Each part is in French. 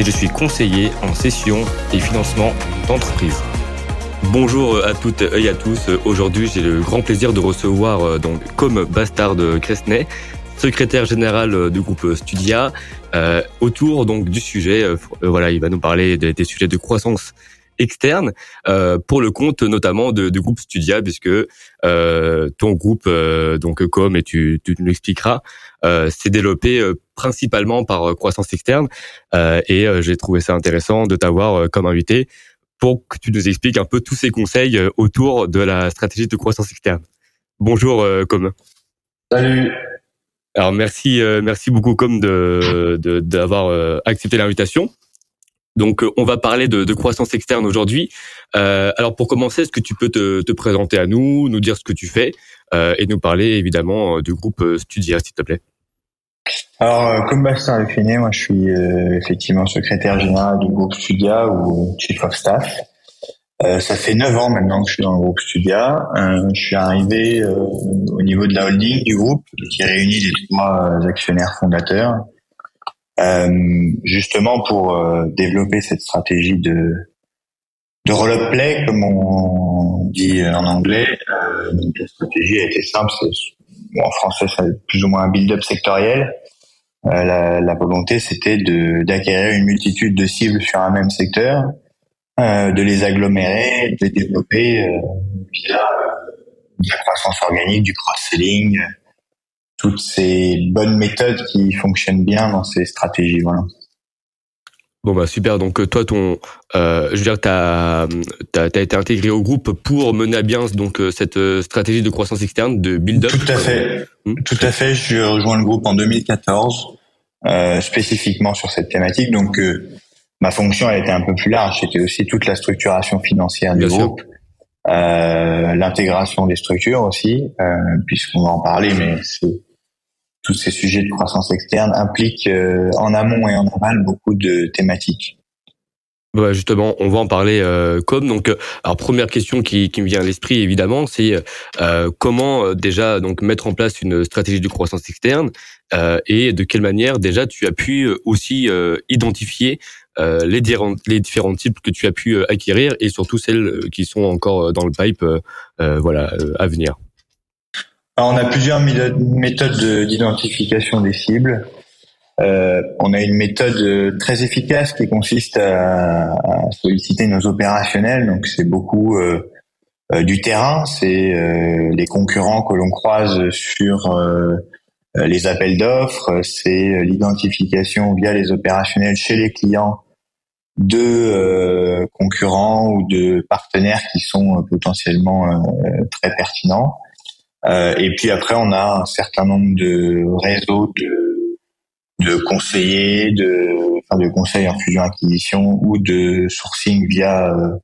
et je suis conseiller en session et financement d'entreprise. Bonjour à toutes et à tous. Aujourd'hui, j'ai le grand plaisir de recevoir euh, donc comme Bastard Cresnay, secrétaire général du groupe Studia, euh, autour donc du sujet. Euh, voilà, il va nous parler des, sujets de croissance externe euh, pour le compte notamment de, de groupe Studia puisque euh, ton groupe euh, donc comme et tu, tu nous l'expliqueras s'est développé principalement par croissance externe et j'ai trouvé ça intéressant de t'avoir comme invité pour que tu nous expliques un peu tous ces conseils autour de la stratégie de croissance externe. Bonjour comme. Salut. Alors merci merci beaucoup comme de d'avoir accepté l'invitation. Donc, euh, on va parler de, de croissance externe aujourd'hui. Euh, alors, pour commencer, est-ce que tu peux te, te, présenter à nous, nous dire ce que tu fais euh, et nous parler évidemment euh, du groupe euh, Studia, s'il te plaît Alors, comme Bastien l'a fini, moi, je suis effectivement secrétaire général du groupe Studia ou Chief of Staff. ça fait neuf ans maintenant que je suis dans le groupe Studia. je suis arrivé au niveau de la holding du groupe qui réunit les trois actionnaires fondateurs euh, justement pour euh, développer cette stratégie de de roll-up play, comme on dit en anglais. Euh, la stratégie a été simple, c'est en français c'est plus ou moins un build-up sectoriel. Euh, la, la, volonté c'était d'acquérir une multitude de cibles sur un même secteur, euh, de les agglomérer, de les développer via de la croissance organique, du cross-selling, toutes ces bonnes méthodes qui fonctionnent bien dans ces stratégies. Voilà. Bon bah super. Donc euh, toi ton, euh, je veux dire, t'as as, as, été intégré au groupe pour mener à bien donc euh, cette euh, stratégie de croissance externe de build-up. Tout à fait. Hmm. Tout à fait. Je rejoins le groupe en 2014 euh, spécifiquement sur cette thématique. Donc ma fonction elle était un peu plus large. C'était aussi toute la structuration financière du groupe. l'intégration des structures aussi, puisqu'on va en parler, mais c'est tous ces sujets de croissance externe impliquent euh, en amont et en aval beaucoup de thématiques. Ouais, justement, on va en parler euh, comme donc. Euh, alors première question qui, qui me vient à l'esprit évidemment, c'est euh, comment euh, déjà donc mettre en place une stratégie de croissance externe et de quelle manière déjà tu as pu aussi identifier les, les différents types que tu as pu acquérir et surtout celles qui sont encore dans le pipe, voilà, à venir on a plusieurs méthodes d'identification des cibles. Euh, on a une méthode très efficace qui consiste à, solliciter nos opérationnels. Donc c'est beaucoup euh, euh, du terrain, c'est les concurrents que l'on croise sur les appels d'offres, c'est l'identification via les opérationnels chez les clients de concurrents ou de partenaires qui sont potentiellement très pertinents. Euh, et puis après, on a un certain nombre de réseaux de, de conseillers, de, enfin de conseils en fusion acquisition ou de sourcing via euh,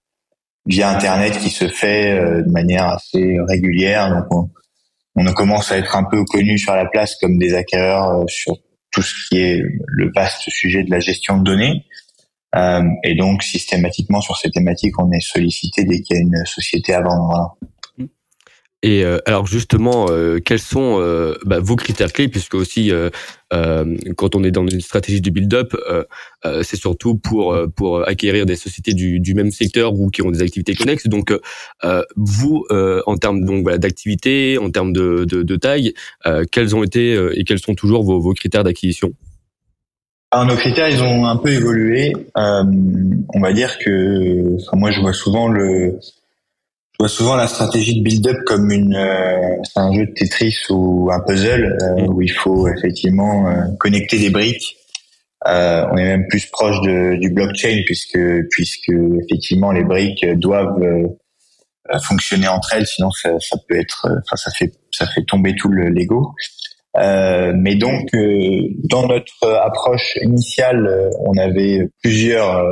via internet qui se fait euh, de manière assez régulière. Donc on, on, commence à être un peu connu sur la place comme des acquéreurs sur tout ce qui est le vaste sujet de la gestion de données. Euh, et donc systématiquement sur ces thématiques, on est sollicité dès qu'il y a une société à vendre. Voilà. Et euh, alors justement, euh, quels sont euh, bah, vos critères clés Puisque aussi, quand on est dans une stratégie de build-up, c'est surtout pour pour acquérir des sociétés du, du, même secteur ou qui ont des activités connexes. Donc, vous, en termes donc d'activité, en termes de, de, de taille, quels ont été et quels sont toujours vos, vos critères d'acquisition? Alors nos critères, ils ont un peu évolué. on va dire que, enfin, moi, je vois souvent le je vois souvent la stratégie de build-up comme une, euh, un jeu de Tetris ou un puzzle euh, mm. où il faut effectivement euh, connecter des briques. on est même plus proche de, du blockchain puisque puisque effectivement les briques doivent fonctionner entre elles, sinon ça, ça peut être, enfin ça fait ça fait tomber tout le Lego. mais donc, dans notre approche initiale, on avait plusieurs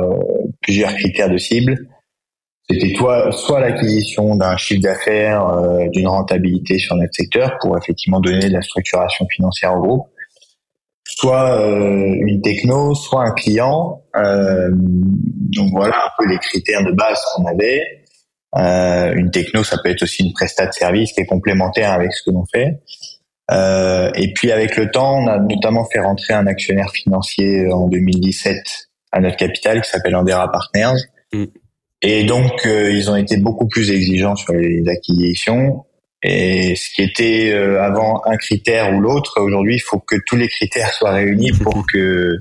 plusieurs critères de cible. C'était toi, soit l'acquisition d'un chiffre d'affaires, d'une rentabilité sur notre secteur pour effectivement donner de la structuration financière au groupe, soit une techno, soit un client. donc voilà un peu les critères de base qu'on avait. Euh, une techno, ça peut être aussi une prestat de service qui est complémentaire avec ce que l'on fait. Euh, et puis avec le temps, on a notamment fait rentrer un actionnaire financier en 2017 à notre capital qui s'appelle Andera Partners. Mm. Et donc euh, ils ont été beaucoup plus exigeants sur les acquisitions. Et ce qui était euh, avant un critère ou l'autre, aujourd'hui il faut que tous les critères soient réunis pour que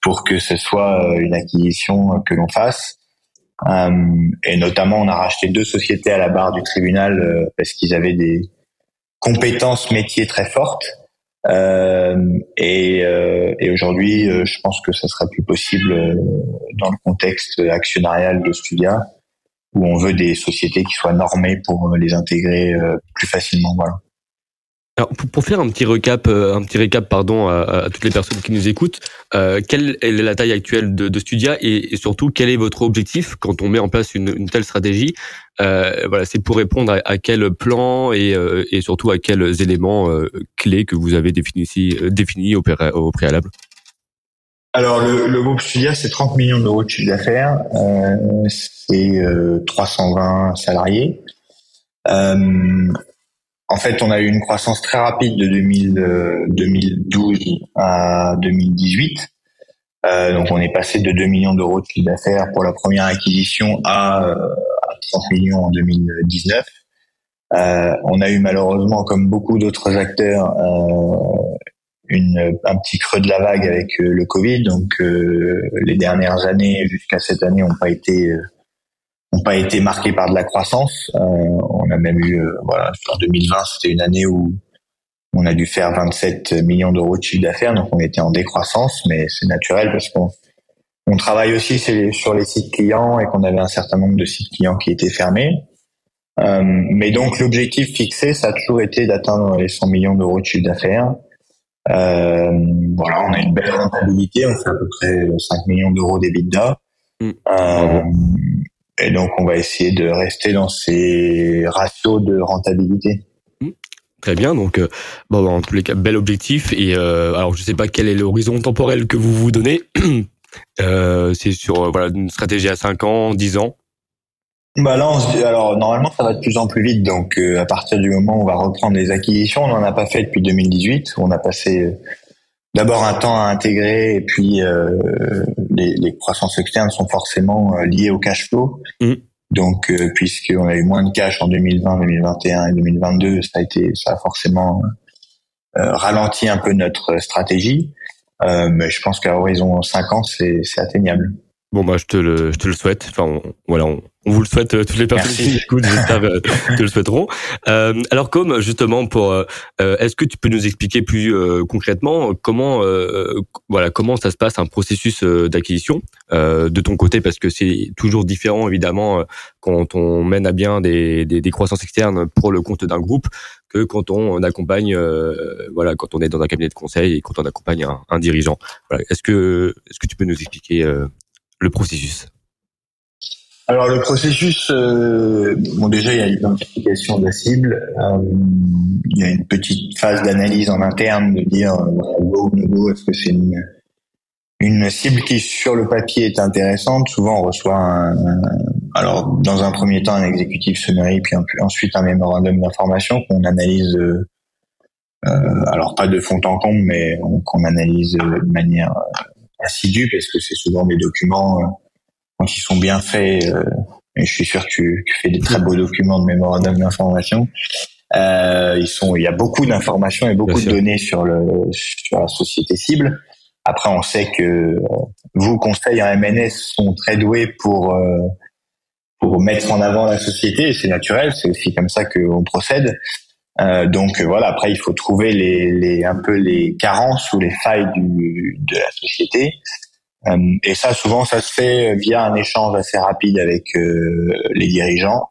pour que ce soit une acquisition que l'on fasse. Euh, et notamment, on a racheté deux sociétés à la barre du tribunal euh, parce qu'ils avaient des compétences métiers très fortes. Euh, et, et aujourd'hui, je pense que ça sera plus possible dans le contexte actionnarial de Studia, où on veut des sociétés qui soient normées pour les intégrer plus facilement. Alors, pour, faire un petit recap, euh, un petit récap, pardon, à, toutes les personnes qui nous écoutent, euh, quelle est la taille actuelle de, de Studia et, surtout quel est votre objectif quand on met en place une, une telle stratégie euh, Voilà, c'est pour répondre à, quel plan et, euh, et, surtout à quels éléments euh, clés que vous avez définis, définis au, au préalable. Alors, le, le groupe Studia, c'est 30 millions d'euros de chiffre d'affaires, c'est 320 salariés. Euh, en fait, on a eu une croissance très rapide de 2012 euh, à 2018. Euh, donc, on est passé de 2 millions d'euros de chiffre d'affaires pour la première acquisition à, euh, 30 millions en 2019. Euh, on a eu malheureusement, comme beaucoup d'autres acteurs, euh, une, un petit creux de la vague avec le Covid. Donc, les dernières années jusqu'à cette année n'ont pas été n'ont pas été marqués par de la croissance. Euh, on a même eu, euh, voilà, en 2020, c'était une année où on a dû faire 27 millions d'euros de chiffre d'affaires, donc on était en décroissance, mais c'est naturel parce qu'on on travaille aussi sur les sites clients et qu'on avait un certain nombre de sites clients qui étaient fermés. Euh, mais donc l'objectif fixé, ça a toujours été d'atteindre les 100 millions d'euros de chiffre d'affaires. Euh, voilà, on a une belle rentabilité, on fait à peu près 5 millions d'euros d'EBITDA. Mmh. Euh, et donc, on va essayer de rester dans ces ratios de rentabilité. Mmh. Très bien, donc euh, bon, en tous les cas, bel objectif. Et euh, alors, je ne sais pas quel est l'horizon temporel que vous vous donnez. euh, c'est sur voilà une stratégie à 5 ans, 10 ans. Bah là, on se dit, alors normalement, ça va de plus en plus vite. Donc, à partir du moment où on va reprendre les acquisitions, on n'en a pas fait depuis 2018. On a passé d'abord un temps à intégrer et puis euh, les, les, croissances externes sont forcément euh, liées au cash flow. Mm. Donc, euh, puisqu'on a eu moins de cash en 2020, 2021 et 2022, ça a été, ça a forcément euh, ralenti un peu notre stratégie. Euh, mais je pense qu'à horizon 5 ans, c'est atteignable. Bon, bah, je te le, je te le souhaite. Enfin, voilà, on, on vous le souhaite, euh, toutes les personnes qui écoutent, j'espère euh, que le souhaiteront. Euh, alors, comme justement, pour, euh, est-ce que tu peux nous expliquer plus concrètement comment, voilà, comment ça se passe un processus d'acquisition de ton côté, parce que c'est toujours différent évidemment quand on mène à bien des, des, des croissances externes pour le compte d'un groupe que quand on accompagne, voilà, quand on est dans un cabinet de conseil et quand on accompagne un, un dirigeant. Voilà. Est-ce que, est-ce que tu peux nous expliquer le processus alors le processus, euh, bon déjà il y a l'identification de la cible, euh, il y a une petite phase d'analyse en interne de dire euh, go est-ce que c'est une, cible qui sur le papier est intéressante? Souvent on reçoit un, alors dans un premier temps un exécutif summary puis ensuite un mémorandum d'information qu'on analyse. Euh, alors pas de fond en comble, mais qu'on analyse de manière assidue parce que c'est souvent des documents quand ils sont bien faits, euh, et je suis sûr que tu, fais des très beaux documents de mémorandum d'information. Euh, ils sont, il y a beaucoup d'informations et beaucoup de données sur le sur la société cible. Après, on sait que euh, vous, conseils en MNS, sont très doués pour euh, pour mettre en avant la société. C'est naturel, c'est aussi comme ça qu'on procède. Euh, donc voilà. Après, il faut trouver les, les un peu les carences ou les failles du, de la société euh, et ça, souvent, ça se fait via un échange assez rapide avec euh, les dirigeants.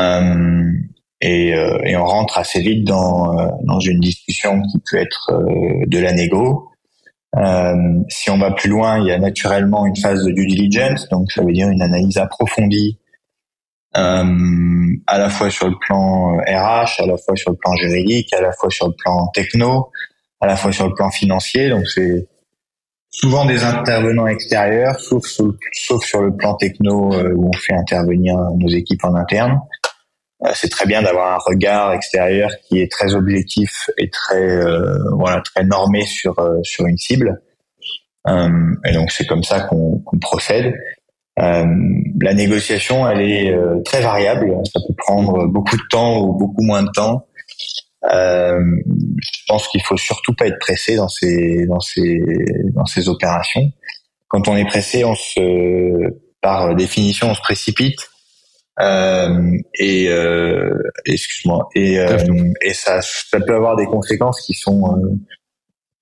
Euh, et, et, on rentre assez vite dans, dans une discussion qui peut être de la négo. Euh, si on va plus loin, il y a naturellement une phase de due diligence, donc ça veut dire une analyse approfondie euh, à la fois sur le plan RH, à la fois sur le plan juridique, à la fois sur le plan techno, à la fois sur le plan financier. Donc c'est souvent des intervenants extérieurs, sauf, sauf sur le plan techno euh, où on fait intervenir nos équipes en interne. Euh, c'est très bien d'avoir un regard extérieur qui est très objectif et très euh, voilà très normé sur sur une cible. et donc c'est comme ça qu'on procède. La négociation, elle est très variable. Ça peut prendre beaucoup de temps ou beaucoup moins de temps. Euh, je pense qu'il faut surtout pas être pressé dans ces dans ces dans ces opérations. Quand on est pressé, on se par définition on se précipite euh, et euh, excuse-moi et euh, et ça ça peut avoir des conséquences qui sont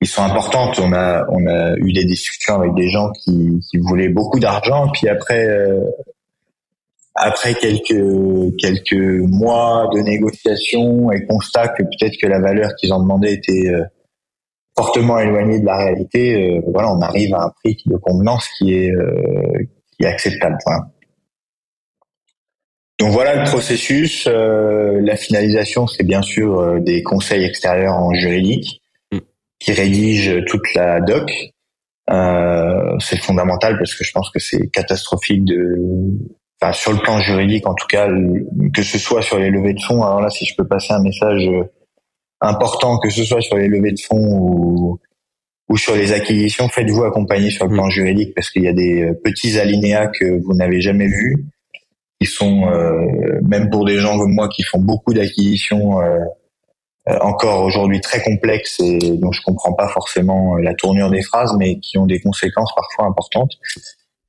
euh, qui sont importantes. On a on a eu des discussions avec des gens qui qui voulaient beaucoup d'argent puis après euh, après quelques quelques mois de négociations et constat que peut-être que la valeur qu'ils en demandaient était euh, fortement éloignée de la réalité, euh, voilà, on arrive à un prix de convenance qui est euh, qui est acceptable. Donc voilà le processus. la finalisation, c'est bien sûr des conseils extérieurs en juridique. Qui rédigent toute la doc. c'est fondamental parce que je pense que c'est catastrophique de sur le plan juridique en tout cas, que ce soit sur les levées de fonds. Alors là, si je peux passer un message euh, important, que ce soit sur les levées de fonds ou, ou sur les acquisitions, faites-vous accompagner sur le plan mm. juridique parce qu'il y a des euh, petits alinéas que vous n'avez jamais vus, qui sont euh, même pour des gens comme moi qui font beaucoup d'acquisitions. Encore aujourd'hui très complexes et dont je comprends pas forcément la tournure des phrases, mais qui ont des conséquences parfois importantes.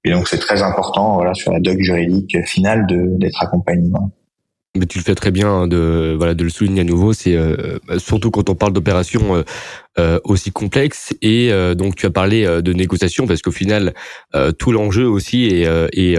Et donc c'est très important voilà sur la doc juridique finale d'être accompagné. Mais tu le fais très bien hein, de voilà de le souligner à nouveau. C'est euh, surtout quand on parle d'opérations euh, euh, aussi complexes et donc tu as parlé de négociation parce qu'au final tout l'enjeu aussi et, et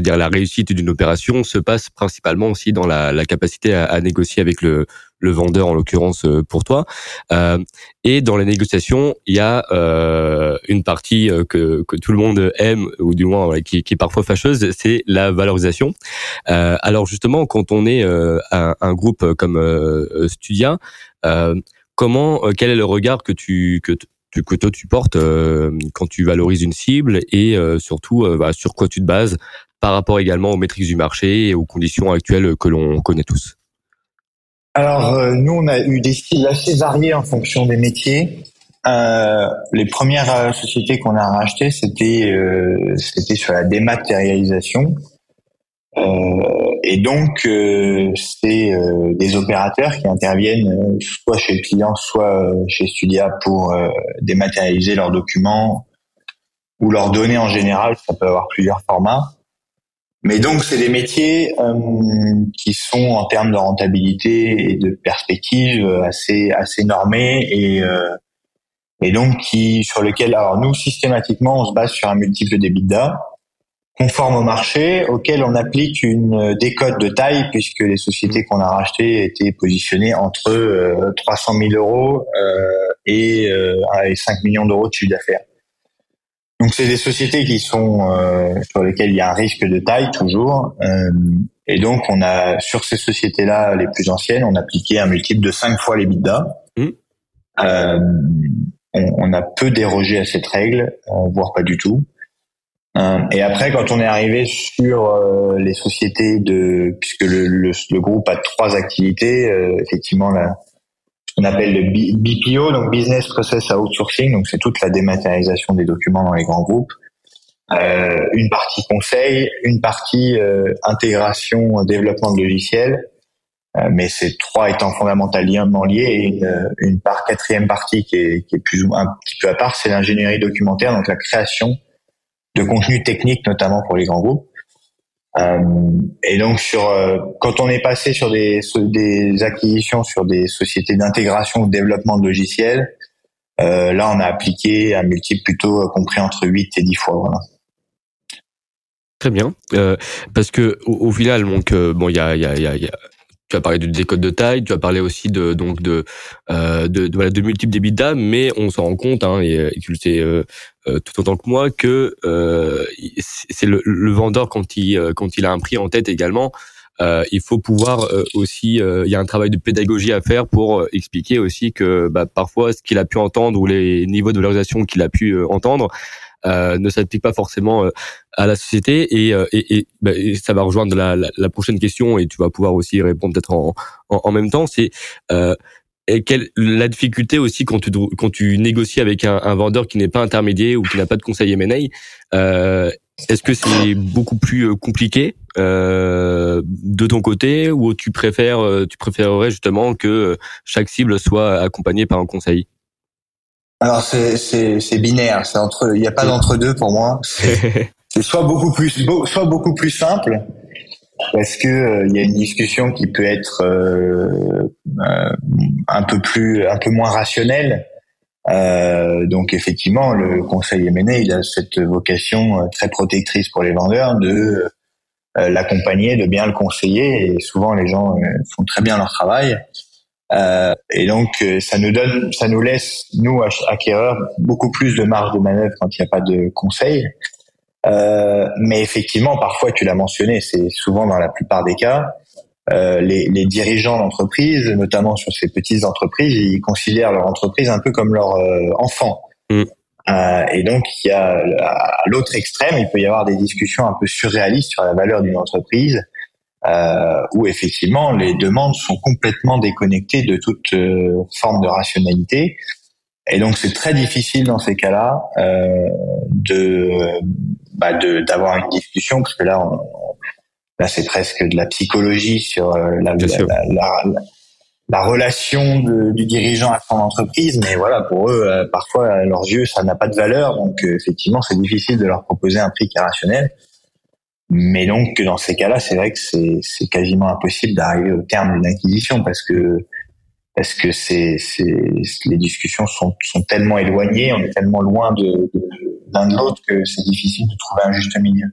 dire la réussite d'une opération se passe principalement aussi dans la, la capacité à, à, négocier avec le le vendeur en l'occurrence euh, pour toi. Euh, et dans les négociations, il y a euh, une partie que, que tout le monde aime ou du moins qui, qui est parfois fâcheuse, c'est la valorisation. alors justement, quand on est un, un, groupe comme Studia, comment, quel est le regard que tu que que toi tu portes quand tu valorises une cible et surtout bah, sur quoi tu te bases par rapport également aux métriques du marché et aux conditions actuelles que l'on connaît tous? Alors, euh, nous, on a eu des styles assez variés en fonction des métiers. Euh, les premières euh, sociétés qu'on a rachetées, c'était euh, c'était sur la dématérialisation. et donc, c'est des opérateurs qui interviennent soit chez le client, soit chez Studia pour dématérialiser leurs documents ou leurs données en général. Ça peut avoir plusieurs formats. Mais donc, c'est des métiers euh, qui sont en termes de rentabilité et de perspective assez assez normés et euh, et donc qui sur lequel alors nous systématiquement on se base sur un multiple d'EBITDA conforme au marché auquel on applique une décote de taille puisque les sociétés qu'on a rachetées étaient positionnées entre euh, 300 000 euros euh, et, euh, et 5 millions d'euros de chiffre d'affaires. Donc c'est des sociétés qui sont euh, sur lesquelles il y a un risque de taille toujours. Euh, et donc on a sur ces sociétés-là les plus anciennes, on a appliqué un multiple de 5 fois les bidas. Mmh. Euh, on, on, a peu dérogé à cette règle, euh, voire pas du tout. Euh, et après, quand on est arrivé sur les sociétés de, puisque le, le, le, groupe a trois activités, effectivement la, qu'on appelle le BPO, donc Business Process Outsourcing, donc c'est toute la dématérialisation des documents dans les grands groupes. Euh, une partie conseil, une partie euh, intégration, développement de logiciels, euh, mais ces trois étant fondamentalement liés, et une, part quatrième partie qui est, qui est plus ou moins un petit peu à part, c'est l'ingénierie documentaire, donc la création de contenu technique notamment pour les grands groupes. Euh, et donc sur euh, quand on est passé sur des, acquisitions sur des sociétés d'intégration ou de développement de logiciels, euh, là on a appliqué un multiple plutôt compris entre 8 et 10 fois. Voilà. Très bien, parce que au, au, final, donc bon, il y a, y, a, y a tu as parlé de décode de taille, tu as parlé aussi de donc de de, voilà, de multiples d'âme, mais on s'en rend compte, hein, et, tu le sais euh, euh, tout autant que moi, que euh, c'est le, le, vendeur quand il quand il a un prix en tête également. il faut pouvoir aussi, il y a un travail de pédagogie à faire pour expliquer aussi que bah, parfois ce qu'il a pu entendre ou les niveaux de valorisation qu'il a pu entendre euh, ne s'applique pas forcément euh, à la société et, euh, et, bah, et, ça va rejoindre la, la, la, prochaine question et tu vas pouvoir aussi répondre peut-être en, en, en, même temps. C'est et quelle la difficulté aussi quand tu quand tu négocies avec un, un vendeur qui n'est pas intermédiaire ou qui n'a pas de conseil M&A euh, est-ce que c'est beaucoup plus compliqué euh, de ton côté ou tu préfères tu préférerais justement que chaque cible soit accompagnée par un conseil? Alors c'est c'est c'est binaire, c'est entre il n'y a pas d'entre deux pour moi. C'est soit beaucoup plus soit beaucoup plus simple parce que euh, il y a une discussion qui peut être euh, euh, un peu plus un peu moins rationnelle. donc effectivement, le conseil M&A, il a cette vocation très protectrice pour les vendeurs de l'accompagner, de bien le conseiller. Et souvent, les gens font très bien leur travail. Euh, et donc, euh, ça nous donne, ça nous laisse, nous, acquéreurs, beaucoup plus de marge de manœuvre quand il n'y a pas de conseil. Euh, mais effectivement, parfois, tu l'as mentionné, c'est souvent dans la plupart des cas, euh, les, les, dirigeants d'entreprise, notamment sur ces petites entreprises, ils considèrent leur entreprise un peu comme leur euh, enfant. Mm. et donc, il y a à l'autre extrême, il peut y avoir des discussions un peu surréalistes sur la valeur d'une entreprise euh, où effectivement les demandes sont complètement déconnectées de toute euh, forme de rationalité. Et donc c'est très difficile dans ces cas-là euh, de bah, d'avoir une discussion parce que là on, là c'est presque de la psychologie sur euh, la, la, la, relation du dirigeant à son entreprise, mais voilà pour eux euh, parfois à leurs yeux ça n'a pas de valeur donc effectivement c'est difficile de leur proposer un prix qui est rationnel. Mais donc dans ces cas-là, c'est vrai que c'est, c'est quasiment impossible d'arriver au terme d'une acquisition parce que parce que c'est, c'est les discussions sont, sont tellement éloignées, on est tellement loin de, de l'un de l'autre que c'est difficile de trouver un juste milieu.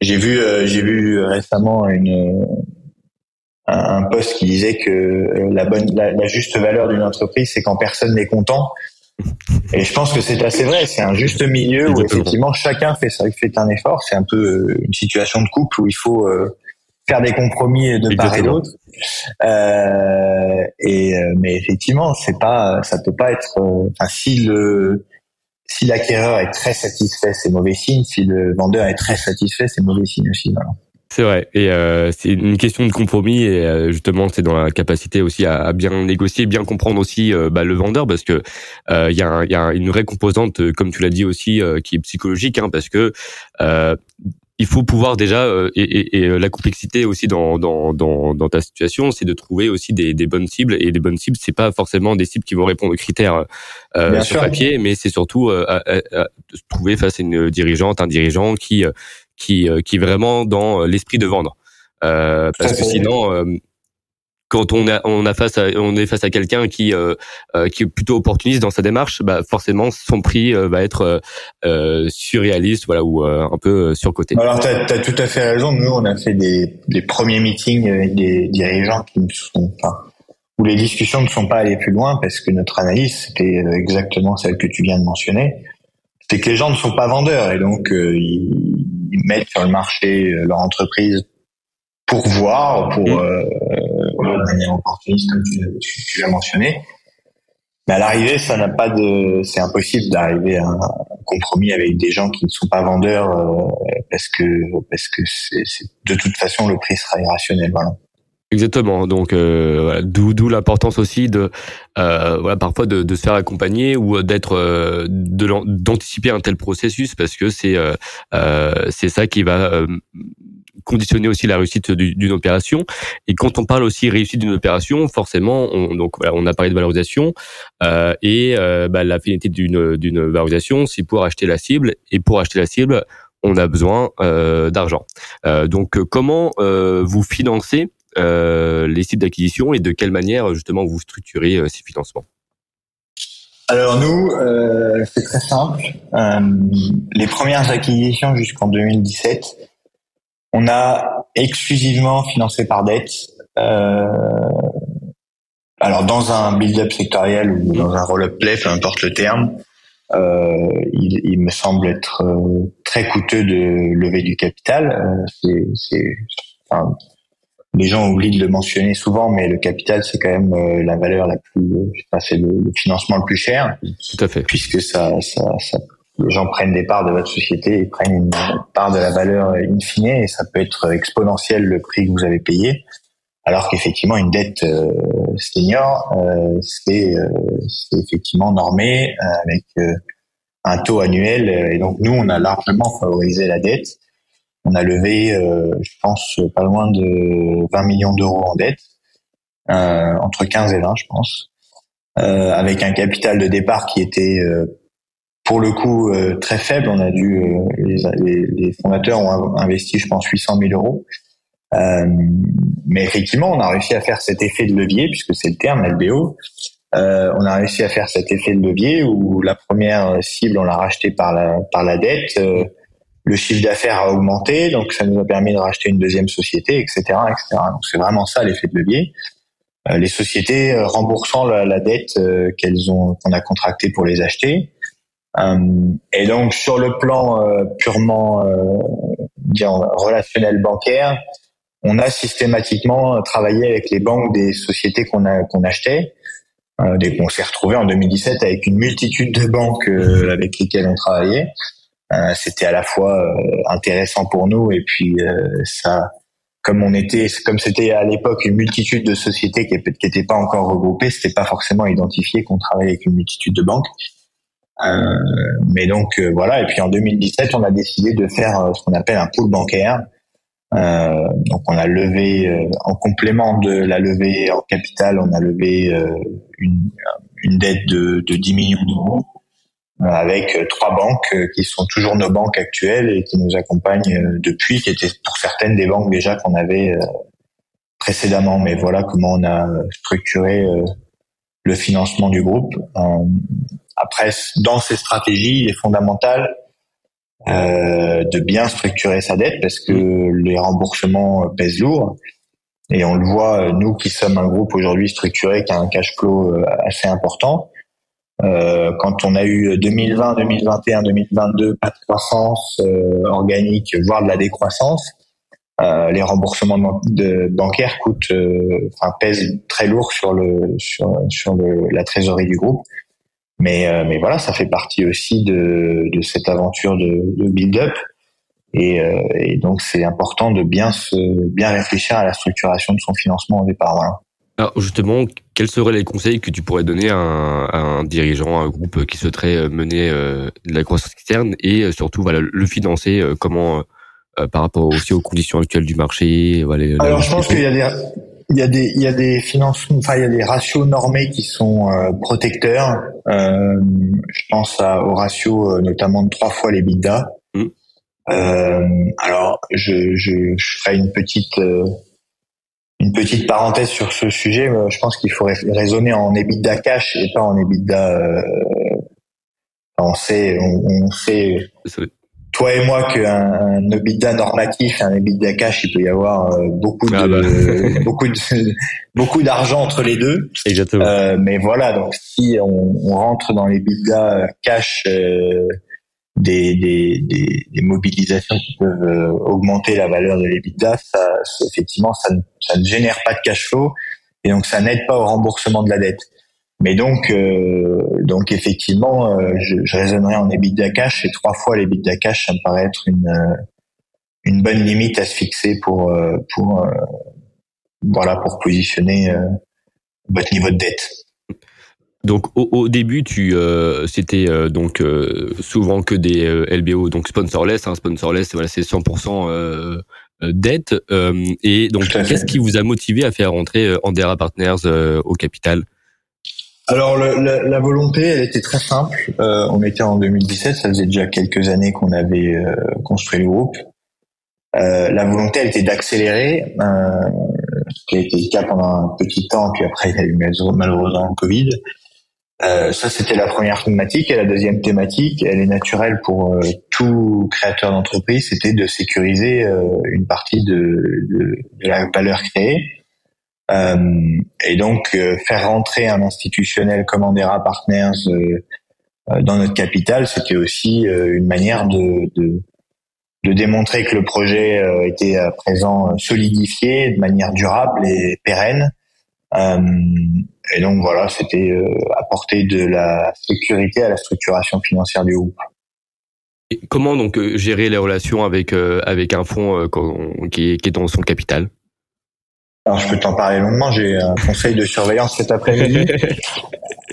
J'ai vu euh, j'ai vu récemment une un, poste qui disait que euh, la bonne la, la juste valeur d'une entreprise c'est quand personne n'est content et je pense que c'est assez vrai. C'est un juste milieu où effectivement chacun fait ça, fait un effort. C'est un peu euh, une situation de couple où il faut euh, faire des compromis de part et d'autre. Euh, et mais effectivement, c'est pas, ça peut pas être. Enfin, si le si l'acquéreur est très satisfait, c'est mauvais signe. Si le vendeur est très satisfait, c'est mauvais signe aussi. Voilà. C'est vrai, et euh, c'est une question de compromis, et euh, justement, c'est dans la capacité aussi à, à, bien négocier, bien comprendre aussi euh, bah, le vendeur, parce que il y, a, y, a, une vraie composante, comme tu l'as dit aussi, qui est psychologique, hein, parce que il faut pouvoir déjà, et, et, et, la complexité aussi dans, dans, dans, dans ta situation, c'est de trouver aussi des, des, bonnes cibles, et des bonnes cibles, c'est pas forcément des cibles qui vont répondre aux critères sur papier, mais c'est surtout à, trouver face à une dirigeante, un dirigeant qui qui, euh, qui est vraiment dans euh, l'esprit de vendre. Euh, parce que sinon, quand on a on a face à on est face à quelqu'un qui euh, qui est plutôt opportuniste dans sa démarche, bah forcément son prix va être euh, surréaliste, voilà ou un peu surcoté. Alors tu as, tout à fait raison. Nous on a fait des, des premiers meetings avec des dirigeants qui ne sont pas où les discussions ne sont pas allées plus loin parce que notre analyse c'était exactement celle que tu viens de mentionner. C'est que les gens ne sont pas vendeurs et donc ils, ils mettent sur le marché euh, leur entreprise pour voir, pour euh, de manière opportuniste comme tu, l'as mentionné. Mais à l'arrivée, ça n'a pas de, c'est impossible d'arriver à un compromis avec des gens qui ne sont pas vendeurs euh, parce que parce que c'est, de toute façon le prix sera irrationnel. Voilà. Exactement. Donc, euh, voilà, d'où, d'où l'importance aussi de, euh, voilà, parfois de, de, se faire accompagner ou d'être, euh, de, d'anticiper un tel processus parce que c'est, euh, euh c'est ça qui va euh, conditionner aussi la réussite d'une opération. Et quand on parle aussi réussite d'une opération, forcément, on, donc voilà, on a parlé de valorisation euh, et bah, la finalité d'une, d'une valorisation, c'est pour acheter la cible et pour acheter la cible, on a besoin euh, d'argent. Euh, donc, comment vous financez euh, les sites d'acquisition et de quelle manière justement vous structurez euh, ces financements? Alors nous, euh, c'est très simple. les premières acquisitions jusqu'en 2017, on a exclusivement financé par dette alors dans un build-up sectoriel ou dans un roll-up play, peu importe le terme, euh, il, il, me semble être euh, très coûteux de lever du capital. Euh, c'est, enfin, les gens oublient de le mentionner souvent, mais le capital c'est quand même euh, la valeur la plus, enfin, c'est le, le, financement le plus cher. Tout à fait. Puisque ça, ça, ça, les gens prennent des parts de votre société, ils prennent une part de la valeur in fine et ça peut être exponentiel le prix que vous avez payé. Alors qu'effectivement, une dette euh, senior, euh, c'est euh, effectivement normé euh, avec un taux annuel. Et donc, nous, on a largement favorisé la dette. On a levé, je pense, pas loin de 20 millions d'euros en dette, entre 15 et 20, je pense, avec un capital de départ qui était pour le coup très faible. On a dû, les, les, fondateurs ont investi, je pense, 800 000 euros. Euh, mais effectivement, on a réussi à faire cet effet de levier, puisque c'est le terme LBO. Euh, on a réussi à faire cet effet de levier où la première cible, on l'a racheté par la, par la dette. Euh, le chiffre d'affaires a augmenté, donc ça nous a permis de racheter une deuxième société, etc., etc. Donc c'est vraiment ça l'effet de levier. Euh, les sociétés euh, remboursant la, la dette qu'elles ont, qu'on a contractée pour les acheter. Et donc sur le plan purement relationnel bancaire, on a systématiquement travaillé avec les banques des sociétés qu'on a qu'on achetait. Euh, on s'est retrouvé en 2017 avec une multitude de banques euh, avec lesquelles on travaillait. Euh, c'était à la fois euh, intéressant pour nous et puis ça, comme on était, comme c'était à l'époque une multitude de sociétés qui n'étaient pas encore regroupées, c'était pas forcément identifié qu'on travaillait avec une multitude de banques. Mais donc voilà. Et puis en 2017, on a décidé de faire ce qu'on appelle un pool bancaire euh, donc on a levé euh, en complément de la levée en capital, on a levé euh, une, une, dette de, de 10 millions d'euros avec trois banques qui sont toujours nos banques actuelles et qui nous accompagnent depuis, qui étaient pour certaines des banques déjà qu'on avait précédemment. Mais voilà comment on a structuré le financement du groupe. Après, dans ces stratégies, il est fondamental euh, de bien structurer sa dette parce que les remboursements pèsent lourd. Et on le voit, nous qui sommes un groupe aujourd'hui structuré qui a un cash flow euh, assez important, euh, quand on a eu 2020, 2021, 2022 pas de croissance euh, organique, voire de la décroissance, euh, les remboursements de, bancaires coûtent, enfin pèsent très lourd sur le sur sur le, la trésorerie du groupe. Mais, euh, mais voilà, ça fait partie aussi de, de cette aventure de, de build-up. Et, euh, et, donc, c'est important de bien, se, bien réfléchir à la structuration de son financement au départ. Voilà. Alors justement, quels seraient les conseils que tu pourrais donner à un, à un dirigeant, à un groupe qui souhaiterait mener euh, de la croissance externe et surtout voilà le financer comment par rapport aussi aux conditions actuelles du marché voilà, Alors je pense qu'il y a des il y a des il y a des financements enfin il y a des ratios normés qui sont euh, protecteurs euh, je pense à, au ratio euh, notamment de trois fois les bidas mmh. euh, alors je, je, je ferai une petite euh, une petite parenthèse sur ce sujet je pense qu'il faut raisonner en EBITDA cash et pas en EBITDA on sait on, on sait toi et moi qu'un un EBITDA normatif, un EBITDA cash, il peut y avoir euh, beaucoup de, ah bah. beaucoup de, beaucoup d'argent entre les deux. Exactement. Euh, mais voilà, donc si on, on rentre dans les EBITDA cash euh, des, des, des, des, mobilisations qui peuvent euh, augmenter la valeur de l'EBITDA, ça, effectivement, ça ça ne génère pas de cash flow et donc ça n'aide pas au remboursement de la dette. Mais donc, euh, donc effectivement, euh, je, je raisonnerais en EBITDA cash et trois fois l'EBITDA cash, ça me paraît être une euh, une bonne limite à se fixer pour pour voilà pour positionner votre niveau de dette. Donc au, au début, tu c'était donc souvent que des LBO, donc sponsorless. Hein, sponsorless, voilà, c'est 100% dette. et donc, qu'est-ce qui vous a motivé à faire rentrer Andera Partners au capital? Alors le, la, la, volonté, elle était très simple. Euh, on était en 2017, ça faisait déjà quelques années qu'on avait euh, construit le groupe. Euh, la volonté, elle était d'accélérer, euh, ce qui a été le cas pendant un petit temps, puis après il y a eu malheureusement le Covid. Euh, ça, c'était la première thématique. Et la deuxième thématique, elle est naturelle pour euh, tout créateur d'entreprise, c'était de sécuriser une partie de, de, de la valeur créée. Et donc faire rentrer un institutionnel comme Andera Partners dans notre capital, c'était aussi une manière de, de, de démontrer que le projet était à présent solidifié de manière durable et pérenne euh, et donc voilà, c'était euh, apporter de la sécurité à la structuration financière du groupe. Comment donc euh, gérer les relations avec avec un fonds qui est dans son capital? Alors je peux t'en parler longuement. J'ai un conseil de surveillance cet après-midi.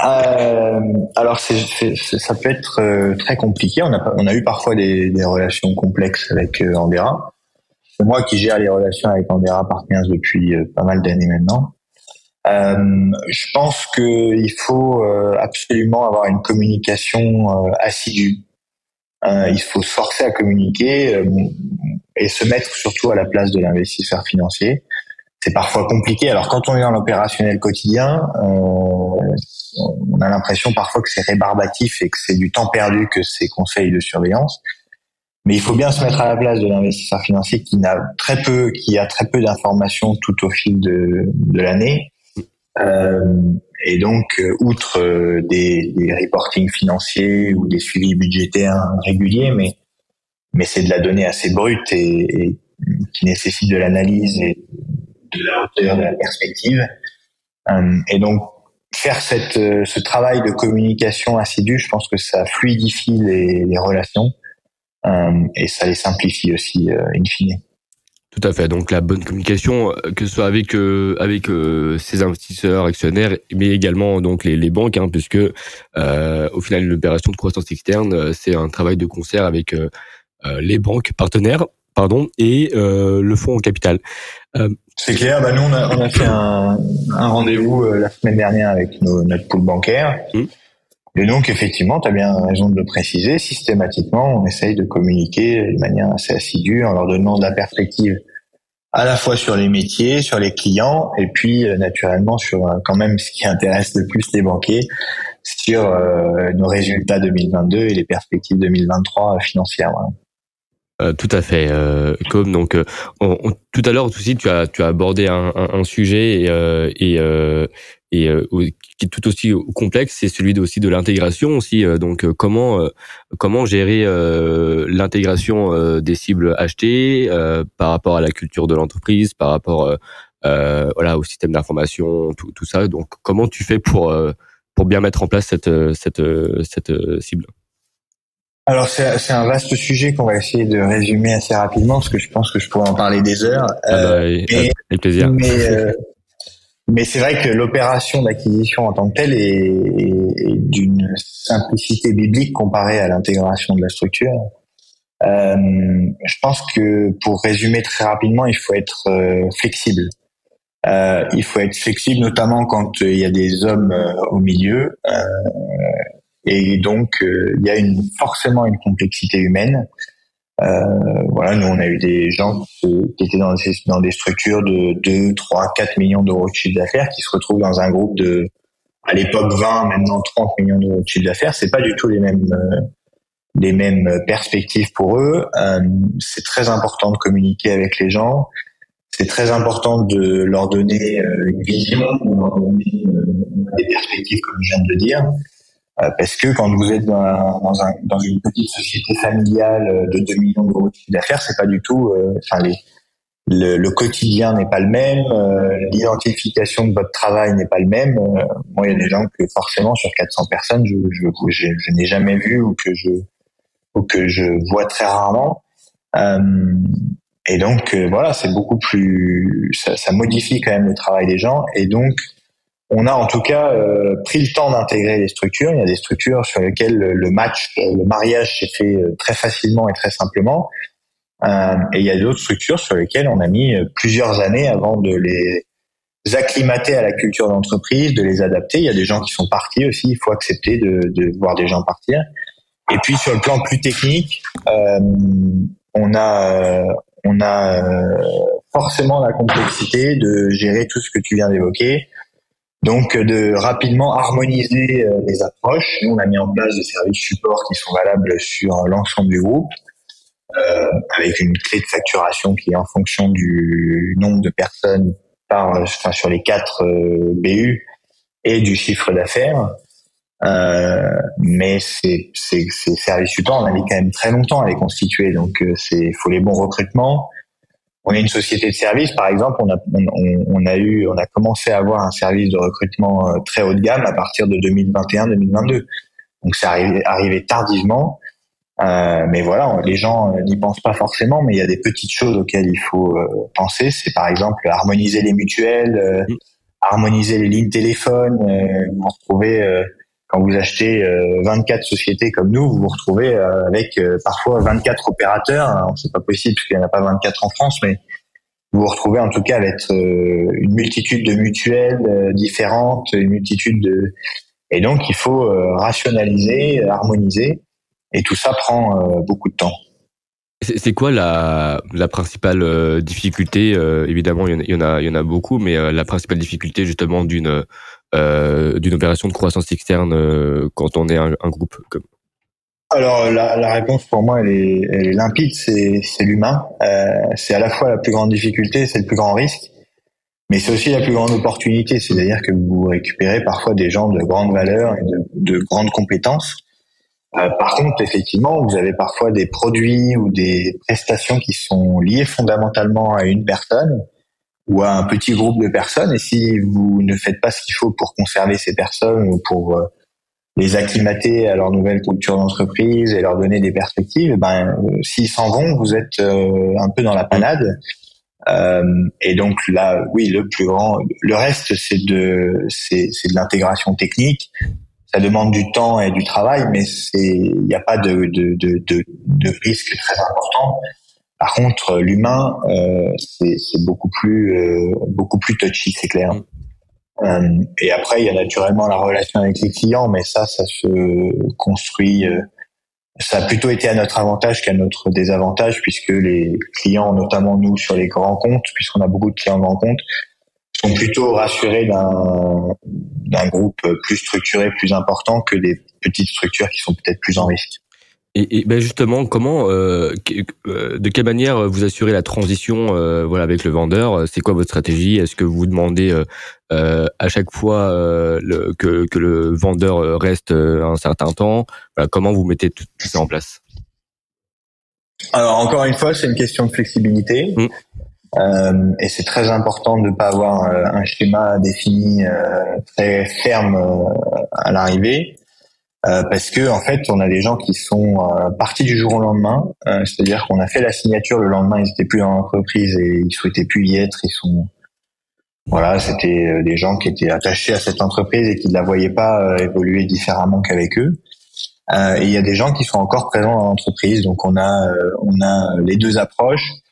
euh, alors ça peut être très compliqué. On a, on a eu parfois des, des relations complexes avec Andera. C'est moi qui gère les relations avec Andera Partners depuis pas mal d'années maintenant. Euh, je pense qu'il faut euh, absolument avoir une communication euh, assidue. il faut se forcer à communiquer et se mettre surtout à la place de l'investisseur financier. C'est parfois compliqué. Alors quand on est dans l'opérationnel quotidien, on a l'impression parfois que c'est rébarbatif et que c'est du temps perdu que ces conseils de surveillance. Mais il faut bien se mettre à la place de l'investisseur financier qui n'a très peu, qui a très peu d'informations tout au fil de, de l'année euh, et donc, euh, outre euh, des, des reportings financiers ou des suivis budgétaires réguliers, mais mais c'est de la donnée assez brute et, et qui nécessite de l'analyse et de la hauteur, de la perspective. et donc, faire cette, ce travail de communication assidue, je pense que ça fluidifie les, relations et ça les simplifie aussi, in fine. Tout à fait. Donc la bonne communication, euh, que ce soit avec euh, avec euh, ses investisseurs, actionnaires, mais également donc les, banques, hein, puisque euh, au final l'opération de croissance externe, c'est un travail de concert avec les banques partenaires, pardon, et le fonds en capital. C'est clair. Bah nous on a, on a fait un, un rendez-vous la semaine dernière avec nos, notre pool bancaire. Mmh. Et donc, effectivement, tu as bien raison de le préciser, systématiquement, on essaye de communiquer de manière assez assidue en leur donnant de la perspective à la fois sur les métiers, sur les clients, et puis euh, naturellement sur euh, quand même ce qui intéresse le plus les banquiers, sur euh, nos résultats 2022 et les perspectives 2023 financières. Tout à fait, comme donc tout à l'heure aussi tu as tu as abordé un, sujet et, et, et euh, qui est tout aussi complexe, c'est celui aussi de l'intégration aussi. Euh, donc euh, comment comment gérer l'intégration des cibles achetées par rapport à la culture de l'entreprise, par rapport voilà au système d'information, tout, tout ça. Donc comment tu fais pour pour bien mettre en place cette cette cette cible? Alors c'est un vaste sujet qu'on va essayer de résumer assez rapidement parce que je pense que je pourrais en parler des heures. Ah bah, avec plaisir. Mais, mais c'est vrai que l'opération d'acquisition en tant que telle est, est, d'une simplicité biblique comparée à l'intégration de la structure. Euh, je pense que pour résumer très rapidement, il faut être euh, flexible. Euh, il faut être flexible, notamment quand il y a des hommes euh, au milieu, euh, et donc il y a une, forcément une complexité humaine. Euh, voilà, nous on a eu des gens qui étaient dans des, structures de 2, 3, 4 millions d'euros de chiffre d'affaires qui se retrouvent dans un groupe de à l'époque 20, maintenant 30 millions d'euros de chiffre d'affaires. C'est pas du tout les mêmes euh, les mêmes perspectives pour eux. Euh, c'est très important de communiquer avec les gens. C'est très important de leur donner une vision, de leur donner des perspectives, comme je viens de le dire. Euh, parce que quand vous êtes dans, dans, un, dans, une petite société familiale euh, de 2 millions d'euros de chiffre d'affaires, c'est pas du tout, euh, enfin les, le, le, quotidien n'est pas le même, l'identification de votre travail n'est pas le même. moi, il y a des gens que forcément sur 400 personnes, je, je, je, je n'ai jamais vu ou que je ou que je vois très rarement. et donc voilà, c'est beaucoup plus, ça, ça modifie quand même le travail des gens. Et donc on a en tout cas euh, pris le temps d'intégrer les structures. Il y a des structures sur lesquelles le match, le mariage s'est fait euh, très facilement et très simplement. Euh, et il y a d'autres structures sur lesquelles on a mis plusieurs années avant de les acclimater à la culture d'entreprise, de les adapter. Il y a des gens qui sont partis aussi. Il faut accepter de, de voir des gens partir. Et puis sur le plan plus technique, on a on a forcément la complexité de gérer tout ce que tu viens d'évoquer, donc de rapidement harmoniser euh, les approches. Nous, on a mis en place des services support qui sont valables sur l'ensemble du groupe, euh, avec une clé de facturation qui est en fonction du nombre de personnes par, enfin, sur les quatre BU et du chiffre d'affaires. Euh, mais ces, ces, ces services support, on a mis quand même très longtemps à les constituer. Donc, c'est faut les bons recrutements. On est une société de service, par exemple. On a, on, on a eu, on a commencé à avoir un service de recrutement très haut de gamme à partir de 2021-2022. Donc, c'est arrivé, arrivé tardivement. Euh, mais voilà, les gens n'y pensent pas forcément, mais il y a des petites choses auxquelles il faut euh, penser. C'est par exemple harmoniser les mutuelles, euh, harmoniser les lignes téléphone. vous retrouvez quand vous achetez 24 sociétés comme nous, vous vous retrouvez avec parfois 24 opérateurs. C'est pas possible parce qu'il n'y en a pas 24 en France, mais vous vous retrouvez en tout cas avec une multitude de mutuelles différentes, une multitude de et donc il faut rationaliser, harmoniser. Et tout ça prend euh, beaucoup de temps. C'est quoi la, principale euh, difficulté euh, Évidemment, il y en a beaucoup, mais la principale difficulté justement d'une d'une opération de croissance externe quand on est un, groupe. Alors la, réponse pour moi elle est, limpide, c'est l'humain. c'est à la fois la plus grande difficulté, c'est le plus grand risque, mais c'est aussi la plus grande opportunité. C'est-à-dire que vous récupérez parfois des gens de grande valeur et de, de grandes compétences euh, par contre, effectivement, vous avez parfois des produits ou des prestations qui sont liées fondamentalement à une personne ou à un petit groupe de personnes. Et si vous ne faites pas ce qu'il faut pour conserver ces personnes ou pour euh, les acclimater à leur nouvelle culture d'entreprise et leur donner des perspectives, eh ben, euh, s'ils s'en vont, vous êtes un peu dans la panade. Euh, et donc là, oui, le plus grand, le reste, c'est de, c'est, de l'intégration technique, ça demande du temps et du travail, mais c'est il n'y a pas de, de, de, de risque très important. Par contre, l'humain, euh, c'est beaucoup plus euh, beaucoup plus touchy, c'est clair. Mm. Euh, et après, il y a naturellement la relation avec les clients, mais ça, ça se construit. Euh, ça a plutôt été à notre avantage qu'à notre désavantage, puisque les clients, notamment nous sur les grands comptes, puisqu'on a beaucoup de clients grands comptes, sont plutôt rassurés d'un groupe plus structuré, plus important que des petites structures qui sont peut-être plus en risque. Et, et ben justement, comment, euh, euh, de quelle manière vous assurez la transition, euh, voilà, avec le vendeur? C'est quoi votre stratégie? Est-ce que vous demandez euh, à chaque fois le, que, que, le vendeur reste un certain temps? Comment vous mettez tout, ça en place? Alors encore une fois, c'est une question de flexibilité. Mmh. Euh, et c'est très important de ne pas avoir euh, un schéma défini euh, très ferme à l'arrivée, parce que en fait, on a des gens qui sont partis du jour au lendemain, c'est-à-dire qu'on a fait la signature le lendemain, ils étaient plus dans l'entreprise et ils souhaitaient plus y être, ils sont voilà, c'était des gens qui étaient attachés à cette entreprise et qui ne la voyaient pas évoluer différemment qu'avec eux. il y a des gens qui sont encore présents dans l'entreprise, donc on a on a les deux approches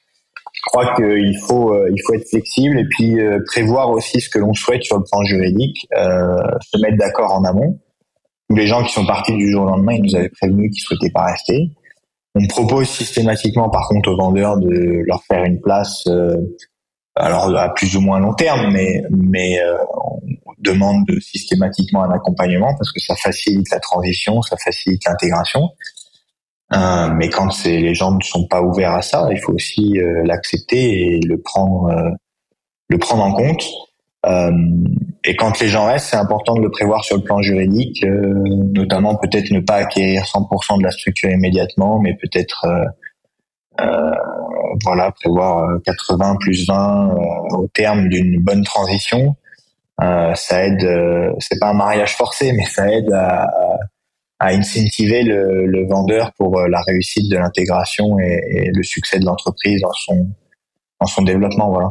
je crois qu'il faut euh, il faut être flexible et puis euh, prévoir aussi ce que l'on souhaite sur le plan juridique, euh, se mettre d'accord en amont. Les gens qui sont partis du jour au lendemain, ils nous avaient prévenu qu'ils souhaitaient pas rester. On propose systématiquement, par contre, aux vendeurs de leur faire une place, alors à plus ou moins long terme, mais mais on demande systématiquement un accompagnement parce que ça facilite la transition, ça facilite l'intégration. Euh, mais quand les gens ne sont pas ouverts à ça, il faut aussi euh, l'accepter et le prendre euh, le prendre en compte. Et quand les gens restent, c'est important de le prévoir sur le plan juridique, notamment peut-être ne pas acquérir 100% de la structure immédiatement, mais peut-être voilà prévoir 80 plus 20 au terme d'une bonne transition. ça aide, c'est pas un mariage forcé, mais ça aide à, à incentiver le, vendeur pour euh, la réussite de l'intégration et, le succès de l'entreprise dans son, dans son développement. Voilà.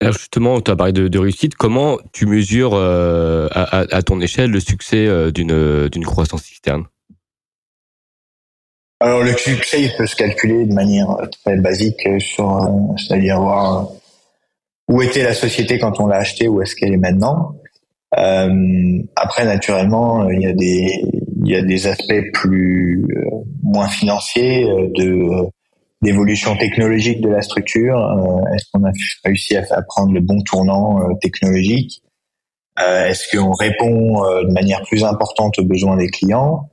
Alors justement, tu as parlé de, réussite. Comment tu mesures euh, à, ton échelle le succès euh, d'une, d'une croissance externe Alors le succès, il peut se calculer de manière très basique, sur, c'est-à-dire voir où était la société quand on l'a achetée, où est-ce qu'elle est maintenant. Euh, après, naturellement, il y a des il y a des aspects plus euh, moins financiers euh, de d'évolution technologique de la structure. Est-ce qu'on a réussi à, prendre le bon tournant technologique Est-ce qu'on répond de manière plus importante aux besoins des clients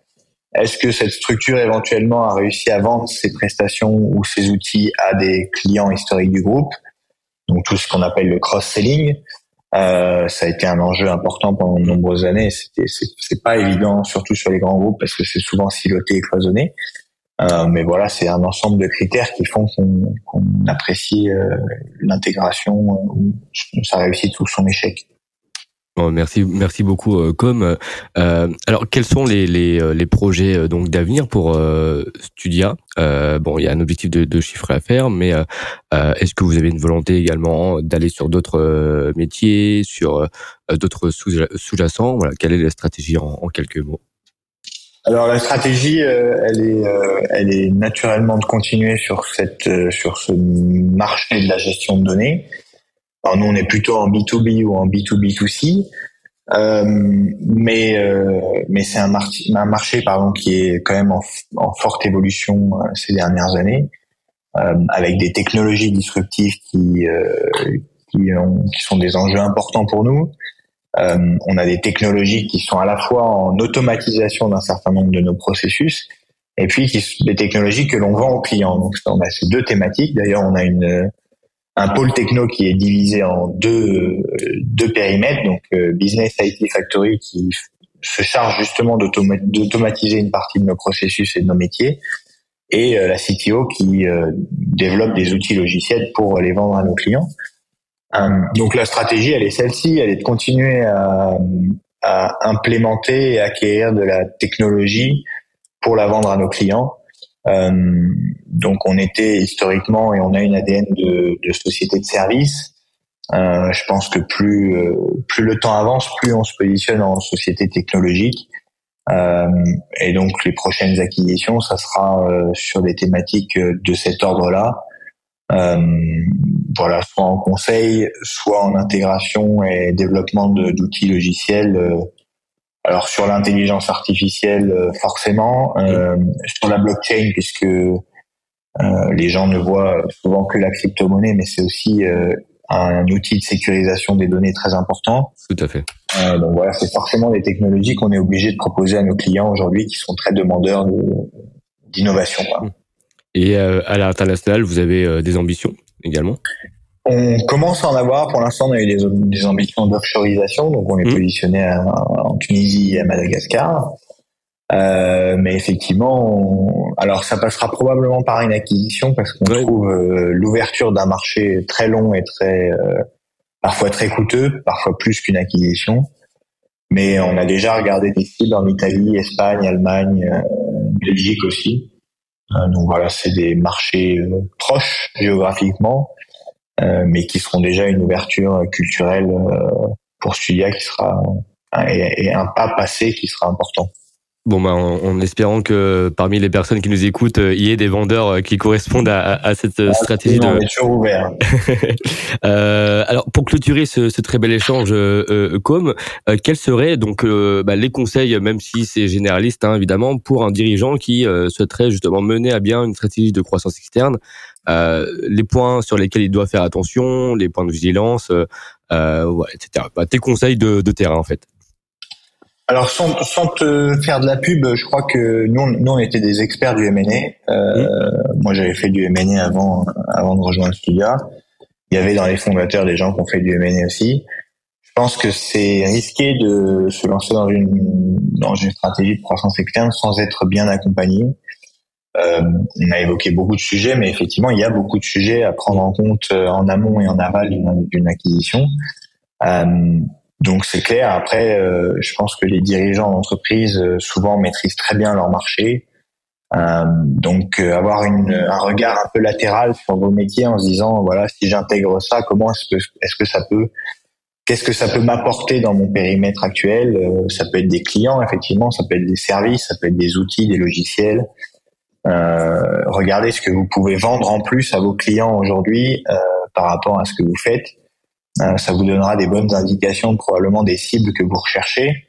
Est-ce que cette structure éventuellement a réussi à vendre ses prestations ou ses outils à des clients historiques du groupe donc tout ce qu'on appelle le cross-selling. Euh, ça a été un enjeu important pendant de nombreuses années. C'était, c'est, pas évident, surtout sur les grands groupes, parce que c'est souvent siloté et cloisonné. Euh, mais voilà, c'est un ensemble de critères qui font qu'on, qu'on apprécie euh, l'intégration ou sa réussite ou son échec. Merci, merci beaucoup, euh, Com. Euh, alors, quels sont les, les, euh, les projets euh, donc d'avenir pour Studia? Bon, il y a un objectif de, de chiffre d'affaires, mais est-ce que vous avez une volonté également d'aller sur d'autres métiers, sur d'autres sous-jacents? Voilà, quelle est la stratégie en, en quelques mots? Alors la stratégie, elle est, elle est naturellement de continuer sur cette, sur ce marché de la gestion de données. Alors nous, on est plutôt en B2B ou en B2B2C. Euh, mais euh, mais c'est un, marché, un marché pardon qui est quand même en, en forte évolution euh, ces dernières années euh, avec des technologies disruptives qui euh, qui, ont, qui, sont des enjeux importants pour nous on a des technologies qui sont à la fois en automatisation d'un certain nombre de nos processus et puis qui, des technologies que l'on vend aux clients. Donc on a ces deux thématiques. D'ailleurs on a une un pôle techno qui est divisé en deux, deux périmètres, donc euh, Business IT Factory qui se charge justement d'automatiser une partie de nos processus et de nos métiers, et euh, la CTO qui euh, développe des outils logiciels pour les vendre à nos clients. Donc la stratégie, elle est celle-ci, elle est de continuer à, à implémenter et acquérir de la technologie pour la vendre à nos clients euh, donc on était historiquement et on a une ADN de, de société de service. Euh, je pense que plus euh, plus le temps avance, plus on se positionne en société technologique. Euh, et donc les prochaines acquisitions, ça sera euh, sur des thématiques de cet ordre-là. Voilà, soit en conseil, soit en intégration et développement d'outils logiciels alors sur l'intelligence artificielle, euh, forcément, euh, sur la blockchain, puisque euh, les gens ne voient souvent que la crypto-monnaie, mais c'est aussi un outil de sécurisation des données très important. Tout à fait. donc voilà, c'est forcément des technologies qu'on est obligé de proposer à nos clients aujourd'hui, qui sont très demandeurs d'innovation. Et à l'international, vous avez des ambitions également? On commence à en avoir. Pour l'instant, on a eu des, des ambitions d'offshoreisation, donc on est mmh. positionné en Tunisie et à Madagascar. Euh, mais effectivement, alors ça passera probablement par une acquisition parce qu'on trouve euh, l'ouverture d'un marché très long et très euh, parfois très coûteux, parfois plus qu'une acquisition. Mais on a déjà regardé des cibles en Italie, Espagne, Allemagne, euh, Belgique aussi. Donc voilà, c'est des marchés proches géographiquement euh, mais qui seront déjà une ouverture culturelle euh, pour Studia qui sera et, un pas passé qui sera important. Bon, bah, en, espérant que parmi les personnes qui nous écoutent, euh, il y ait des vendeurs qui correspondent à, à cette ah, stratégie. de... On est toujours ouvert. euh, alors, pour clôturer ce, ce très bel échange, euh, Com, euh, quels seraient donc bah, les conseils, même si c'est généraliste, hein, évidemment, pour un dirigeant qui souhaiterait justement mener à bien une stratégie de croissance externe euh, les points sur lesquels il doit faire attention, les points de vigilance, euh, euh etc. Bah, tes conseils de, de, terrain en fait. Alors sans, sans, te faire de la pub, je crois que nous, nous on était des experts du M&A. Euh, mmh. Moi j'avais fait du M&A avant, avant de rejoindre Studia. Il y avait dans les fondateurs des gens qui ont fait du M&A aussi. Je pense que c'est risqué de se lancer dans une, dans une stratégie de croissance externe sans être bien accompagné. Euh, on a évoqué beaucoup de sujets, mais effectivement, il y a beaucoup de sujets à prendre en compte euh, en amont et en aval d'une acquisition. Euh, donc c'est clair. Après, je pense que les dirigeants d'entreprise souvent maîtrisent très bien leur marché. donc avoir une, un regard un peu latéral sur vos métiers en se disant voilà si j'intègre ça, comment est-ce que est-ce que ça peut Qu'est-ce que ça peut m'apporter dans mon périmètre actuel? Ça peut être des clients, effectivement, ça peut être des services, ça peut être des outils, des logiciels, euh, regardez ce que vous pouvez vendre en plus à vos clients aujourd'hui euh, par rapport à ce que vous faites. Euh, ça vous donnera des bonnes indications probablement des cibles que vous recherchez.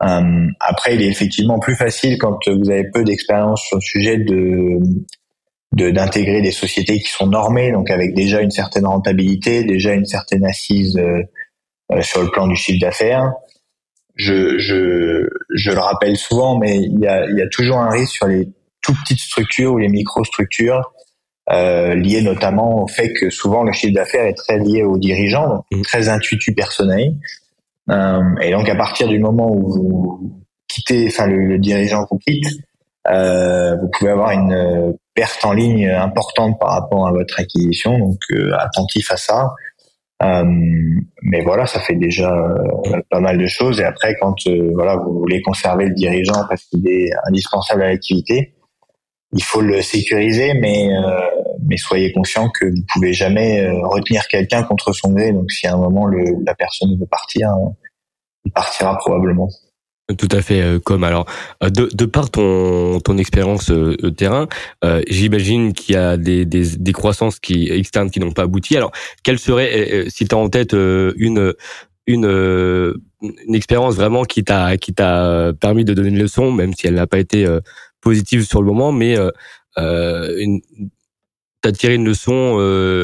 après, il est effectivement plus facile quand vous avez peu d'expérience sur le sujet de d'intégrer des sociétés qui sont normées, donc avec déjà une certaine rentabilité, déjà une certaine assise sur le plan du chiffre d'affaires. Je, je, je le rappelle souvent, mais il y a, il y a toujours un risque sur les tout petites structures ou les microstructures lié notamment au fait que souvent le chiffre d'affaires est très lié aux dirigeants, donc mmh. très intuitu personnel. et donc à partir du moment où vous quittez, enfin le, le dirigeant vous quitte, vous pouvez avoir une perte en ligne importante par rapport à votre acquisition, donc euh, attentif à ça. Euh, mais voilà, ça fait déjà euh, pas mal de choses. Et après, quand voilà, vous voulez conserver le dirigeant parce qu'il est indispensable à l'activité, il faut le sécuriser, mais mais soyez conscient que vous pouvez jamais retenir quelqu'un contre son gré. Donc, si à un moment le, la personne veut partir, il partira probablement. Tout à fait, euh, comme alors euh, de, de par ton ton expérience euh, terrain, j'imagine qu'il y a des, des, des croissances qui externes qui n'ont pas abouti. Alors, quelle serait, si tu as en tête une une une expérience vraiment qui t'a qui t'a permis de donner une leçon, même si elle n'a pas été positive sur le moment, mais une t'as tiré une leçon,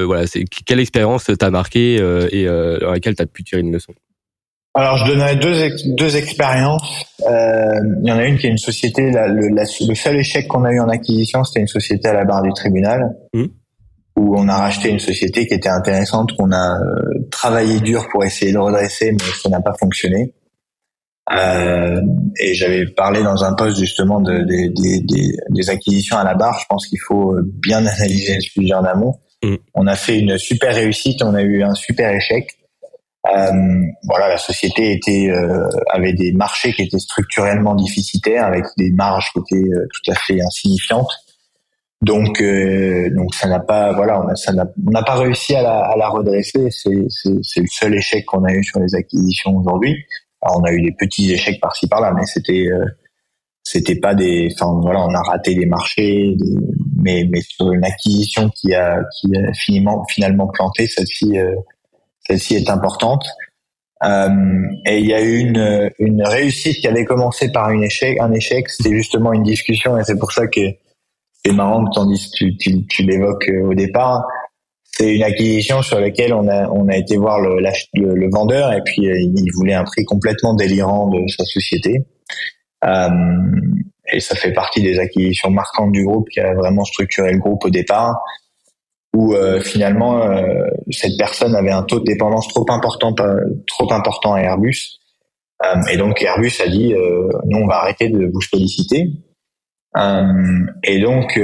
voilà, c'est quelle expérience t'a marqué et dans laquelle t'as pu tirer une leçon? Alors, je donnerai deux, deux expériences. Euh, il y en a une qui est une société. le, le, seul échec qu'on a eu en acquisition, c'était une société à la barre du tribunal, mmh. où on a racheté une société qui était intéressante, qu'on a euh, travaillé dur pour essayer de redresser, mais ça n'a pas fonctionné. Euh, et j'avais parlé dans un poste justement de, des acquisitions à la barre. Je pense qu'il faut bien analyser le sujet en amont. Mmh. On a fait une super réussite, on a eu un super échec. Euh, voilà, la société était euh, avait des marchés qui étaient structurellement déficitaires, avec des marges qui étaient euh, tout à fait insignifiantes. Donc, donc ça n'a pas, voilà, on a, ça n'a, on n'a pas réussi à la, à la redresser. C'est, c'est, c'est le seul échec qu'on a eu sur les acquisitions aujourd'hui. On a eu des petits échecs par-ci par-là, mais c'était, c'était pas des, enfin voilà, on a raté des marchés, mais mais sur une acquisition qui a qui a finalement finalement planté, celle-ci celle-ci est importante. Euh, et il y a eu une, une réussite qui avait commencé par une échec, un échec, c'était justement une discussion, et c'est pour ça que c'est marrant que tandis tu, tu, tu l'évoques euh, au départ. C'est une acquisition sur laquelle on a, été voir le, vendeur et puis euh, il voulait un prix complètement délirant de sa société. Euh, et ça fait partie des acquisitions marquantes du groupe qui a vraiment structuré le groupe au départ où euh, finalement cette personne avait un taux de dépendance trop important, à Airbus. Et donc Airbus a dit, nous on va arrêter de vous solliciter. Et donc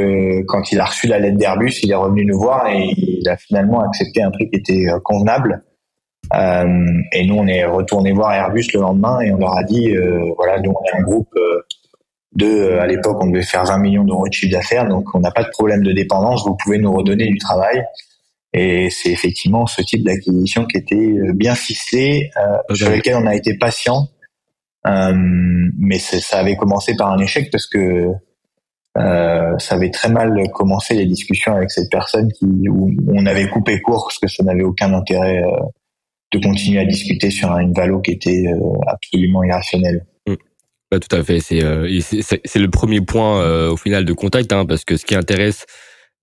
quand il a reçu la lettre d'Airbus, il est revenu nous voir et il a finalement accepté un prix qui était convenable. et nous on est retourné voir Airbus le lendemain et on leur a dit, voilà, nous on est un groupe de, euh, à l'époque, on devait faire 20 millions d'euros de chiffre d'affaires, donc on n'a pas de problème de dépendance. Vous pouvez nous redonner du travail. Et c'est effectivement ce type d'acquisition qui était euh, bien ficelé, euh, sur lequel on a été patient. Euh, mais ça avait commencé par un échec parce que euh, ça avait très mal commencé les discussions avec cette personne qui où on avait coupé court parce que ça n'avait aucun intérêt de continuer à discuter sur une valo qui était absolument irrationnelle. Bah, tout à fait. C'est euh, le premier point euh, au final de contact, hein, parce que ce qui intéresse,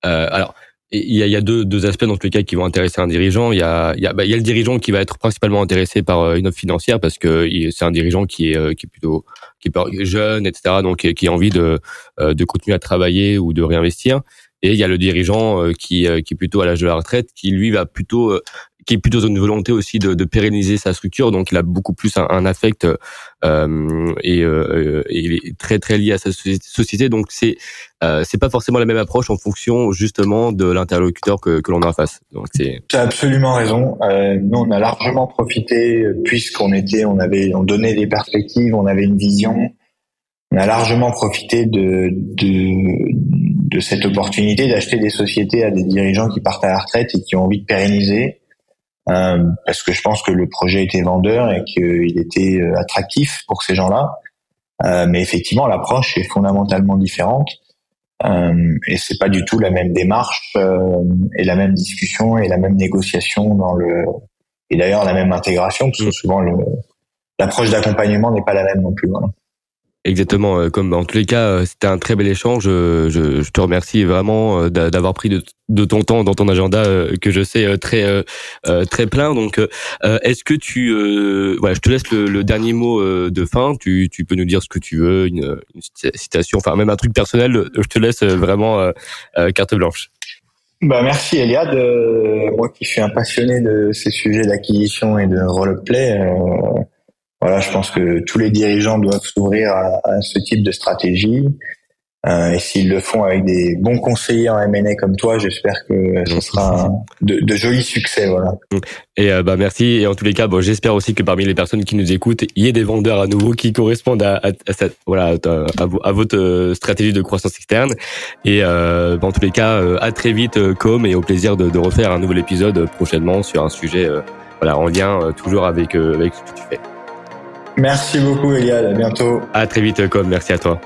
euh, il y a, il y a deux, deux aspects dans tous les cas qui vont intéresser un dirigeant. Il y a, il y a, bah, il y a le dirigeant qui va être principalement intéressé par une offre financière parce que c'est un dirigeant qui est, qui est plutôt qui est jeune, etc. Donc qui a envie de, de continuer à travailler ou de réinvestir. Et il y a le dirigeant qui, qui est plutôt à l'âge de la retraite, qui lui va plutôt qui est plutôt une volonté aussi de, de, pérenniser sa structure. Donc, il a beaucoup plus un, un affect euh, et, euh, il est très très lié à sa société. Donc, c'est euh, c'est pas forcément la même approche en fonction justement de l'interlocuteur que, que l'on a en face. Donc, c'est. as absolument raison. Euh, nous, on a largement profité puisqu'on était, on avait, on donnait des perspectives, on avait une vision. On a largement profité de, de, de cette opportunité d'acheter des sociétés à des dirigeants qui partent à la retraite et qui ont envie de pérenniser parce que je pense que le projet était vendeur et qu'il était euh, attractif pour ces gens-là. Euh, mais effectivement, l'approche est fondamentalement différente euh, et c'est pas du tout la même démarche euh, et la même discussion et la même négociation dans le et d'ailleurs la même intégration parce que mm. souvent l'approche d'accompagnement n'est pas la même non plus. Voilà. Exactement. Euh, comme en tous les cas, euh, c'était un très bel échange. Je, je, te remercie vraiment euh, d'avoir pris de, de, ton temps dans ton agenda que je sais très très plein. Donc, est-ce que tu, voilà, je te laisse le, dernier mot de fin. Tu, tu peux nous dire ce que tu veux, une, une citation, enfin même un truc personnel. Je te laisse vraiment carte blanche. Bah merci Eliade. Euh, moi qui suis un passionné de ces sujets d'acquisition et de roleplay, euh, voilà, je pense que tous les dirigeants doivent s'ouvrir à, à, ce type de stratégie. Euh, et s'ils le font avec des bons conseillers en M&A comme toi, j'espère que ce sera de, de, jolis succès. Voilà. Et euh, bah merci. Et en tous les cas, bon, j'espère aussi que parmi les personnes qui nous écoutent, il y ait des vendeurs à nouveau qui correspondent à, à, à cette, voilà, à, à, votre euh, stratégie de croissance externe. Et euh, bah, en tous les cas, à très vite, com, et au plaisir de, de, refaire un nouvel épisode prochainement sur un sujet, voilà, en lien toujours avec avec ce que tu fais. Merci beaucoup, Eliade. À bientôt. À très vite, com. Merci à toi.